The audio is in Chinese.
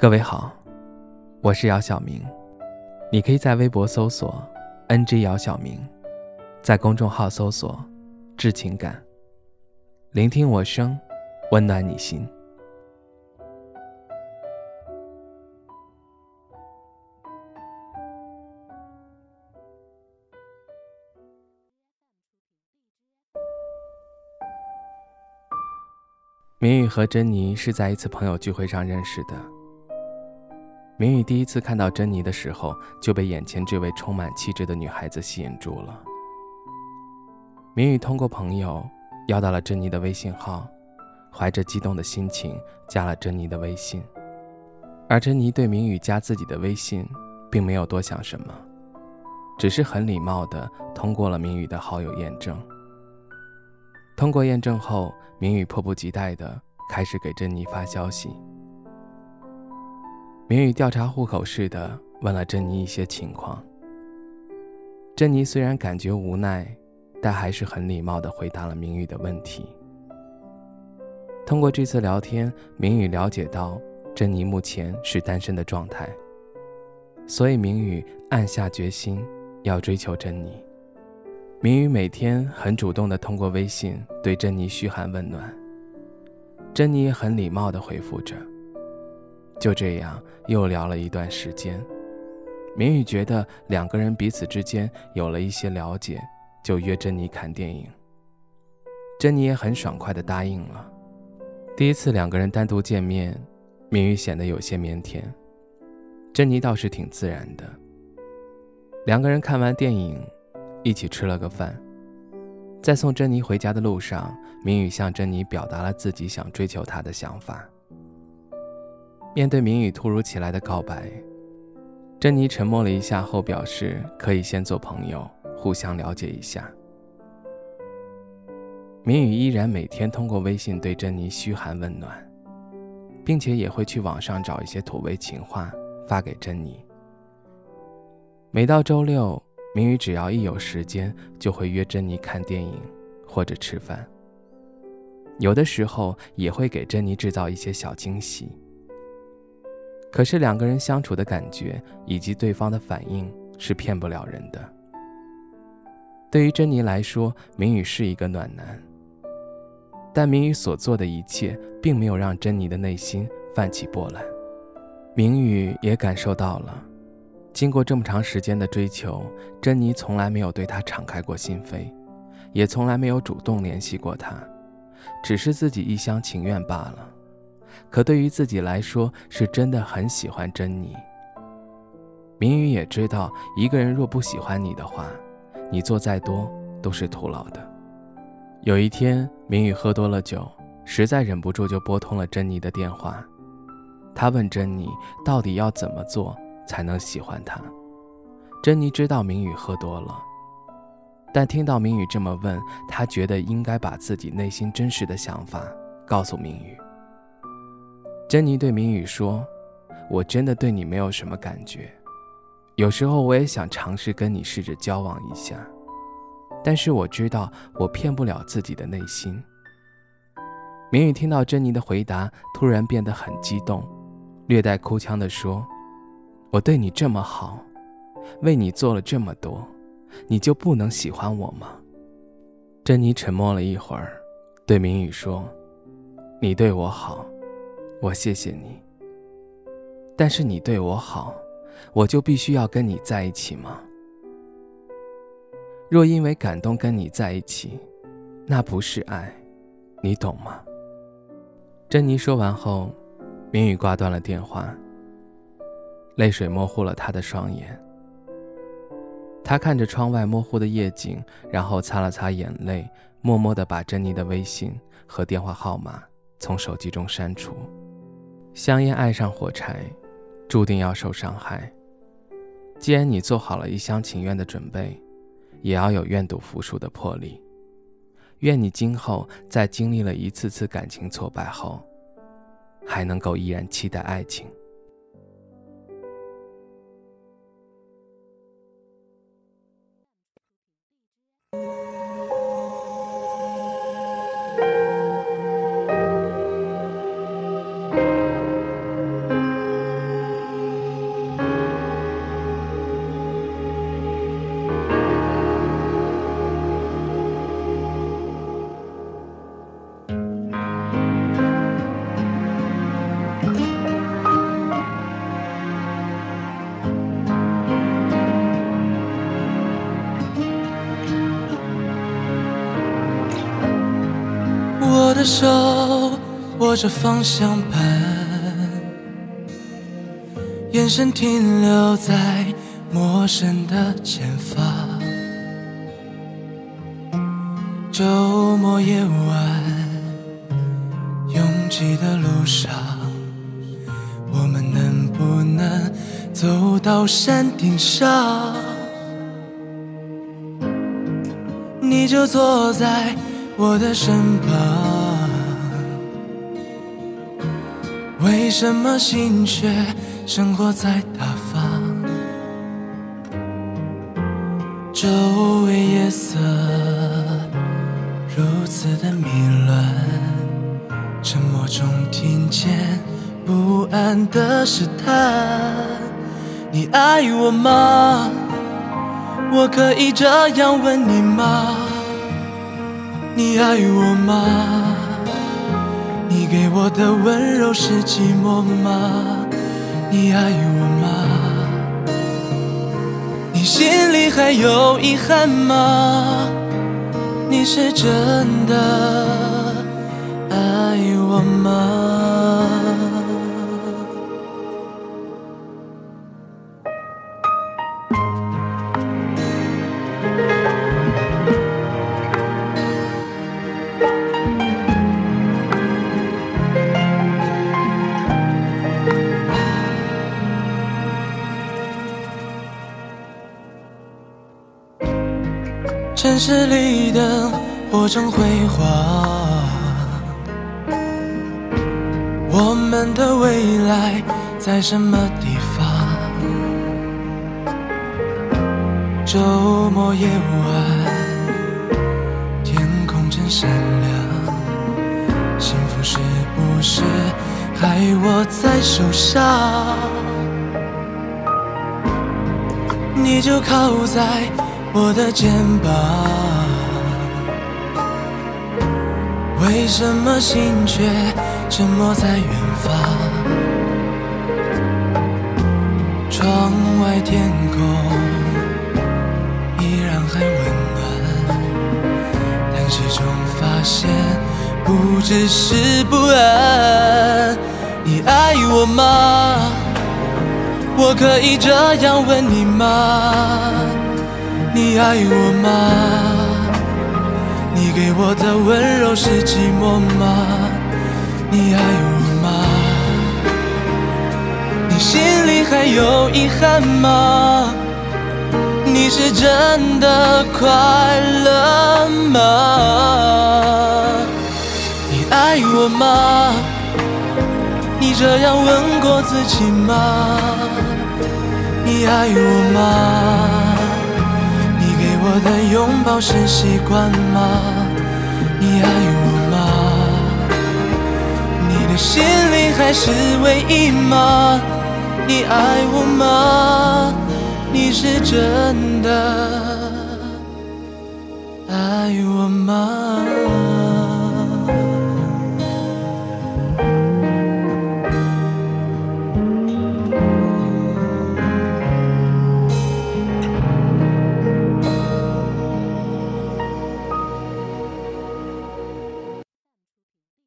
各位好，我是姚晓明，你可以在微博搜索 “ng 姚晓明”，在公众号搜索“致情感”，聆听我声，温暖你心。明宇和珍妮是在一次朋友聚会上认识的。明宇第一次看到珍妮的时候，就被眼前这位充满气质的女孩子吸引住了。明宇通过朋友要到了珍妮的微信号，怀着激动的心情加了珍妮的微信。而珍妮对明宇加自己的微信，并没有多想什么，只是很礼貌地通过了明宇的好友验证。通过验证后，明宇迫不及待地开始给珍妮发消息。明宇调查户口似的问了珍妮一些情况。珍妮虽然感觉无奈，但还是很礼貌地回答了明宇的问题。通过这次聊天，明宇了解到珍妮目前是单身的状态，所以明宇暗下决心要追求珍妮。明宇每天很主动地通过微信对珍妮嘘寒问暖，珍妮也很礼貌地回复着。就这样又聊了一段时间，明宇觉得两个人彼此之间有了一些了解，就约珍妮看电影。珍妮也很爽快地答应了。第一次两个人单独见面，明宇显得有些腼腆，珍妮倒是挺自然的。两个人看完电影，一起吃了个饭，在送珍妮回家的路上，明宇向珍妮表达了自己想追求她的想法。面对明宇突如其来的告白，珍妮沉默了一下后表示可以先做朋友，互相了解一下。明宇依然每天通过微信对珍妮嘘寒问暖，并且也会去网上找一些土味情话发给珍妮。每到周六，明宇只要一有时间，就会约珍妮看电影或者吃饭，有的时候也会给珍妮制造一些小惊喜。可是两个人相处的感觉以及对方的反应是骗不了人的。对于珍妮来说，明宇是一个暖男，但明宇所做的一切并没有让珍妮的内心泛起波澜。明宇也感受到了，经过这么长时间的追求，珍妮从来没有对他敞开过心扉，也从来没有主动联系过他，只是自己一厢情愿罢了。可对于自己来说，是真的很喜欢珍妮。明宇也知道，一个人若不喜欢你的话，你做再多都是徒劳的。有一天，明宇喝多了酒，实在忍不住就拨通了珍妮的电话。他问珍妮，到底要怎么做才能喜欢他？珍妮知道明宇喝多了，但听到明宇这么问，她觉得应该把自己内心真实的想法告诉明宇。珍妮对明宇说：“我真的对你没有什么感觉，有时候我也想尝试跟你试着交往一下，但是我知道我骗不了自己的内心。”明宇听到珍妮的回答，突然变得很激动，略带哭腔地说：“我对你这么好，为你做了这么多，你就不能喜欢我吗？”珍妮沉默了一会儿，对明宇说：“你对我好。”我谢谢你，但是你对我好，我就必须要跟你在一起吗？若因为感动跟你在一起，那不是爱，你懂吗？珍妮说完后，明宇挂断了电话，泪水模糊了他的双眼。他看着窗外模糊的夜景，然后擦了擦眼泪，默默地把珍妮的微信和电话号码从手机中删除。香烟爱上火柴，注定要受伤害。既然你做好了一厢情愿的准备，也要有愿赌服输的魄力。愿你今后在经历了一次次感情挫败后，还能够依然期待爱情。手握着方向盘，眼神停留在陌生的前方。周末夜晚，拥挤的路上，我们能不能走到山顶上？你就坐在我的身旁，为什么心却生活在打发？周围夜色。如此的迷乱，沉默中听见不安的试探。你爱我吗？我可以这样问你吗？你爱我吗？你给我的温柔是寂寞吗？你爱我吗？你心里还有遗憾吗？你是真的爱我吗？城市里的火正辉煌，我们的未来在什么地方？周末夜晚，天空真闪亮，幸福是不是还握在手上？你就靠在。我的肩膀，为什么心却沉默在远方？窗外天空依然还温暖，但始终发现不只是不安。你爱我吗？我可以这样问你吗？你爱我吗？你给我的温柔是寂寞吗？你爱我吗？你心里还有遗憾吗？你是真的快乐吗？你爱我吗？你这样问过自己吗？你爱我吗？我的拥抱是习惯吗？你爱我吗？你的心里还是唯一吗？你爱我吗？你是真的爱我吗？